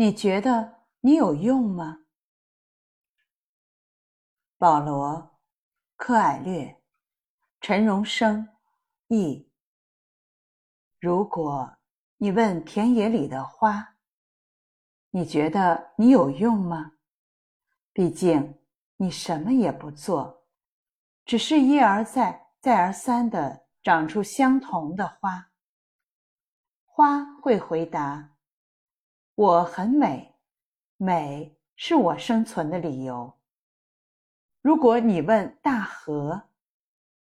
你觉得你有用吗？保罗·柯艾略、陈荣生译。如果你问田野里的花，你觉得你有用吗？毕竟你什么也不做，只是一而再、再而三的长出相同的花。花会回答：“我很美，美是我生存的理由。”如果你问大河，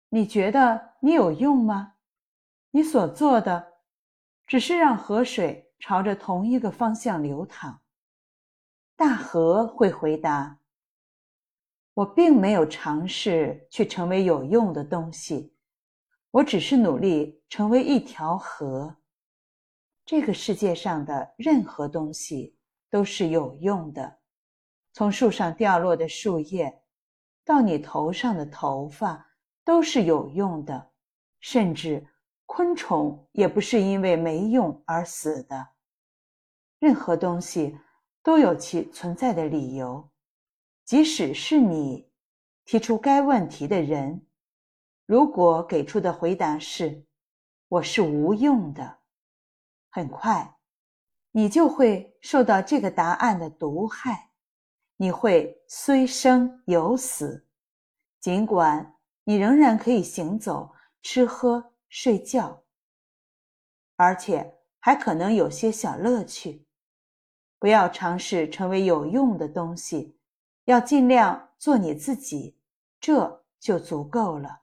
你觉得你有用吗？你所做的，只是让河水朝着同一个方向流淌。大河会回答：“我并没有尝试去成为有用的东西，我只是努力成为一条河。这个世界上的任何东西都是有用的，从树上掉落的树叶。”到你头上的头发都是有用的，甚至昆虫也不是因为没用而死的。任何东西都有其存在的理由，即使是你提出该问题的人，如果给出的回答是“我是无用的”，很快你就会受到这个答案的毒害。你会虽生犹死，尽管你仍然可以行走、吃喝、睡觉，而且还可能有些小乐趣。不要尝试成为有用的东西，要尽量做你自己，这就足够了。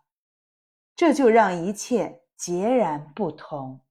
这就让一切截然不同。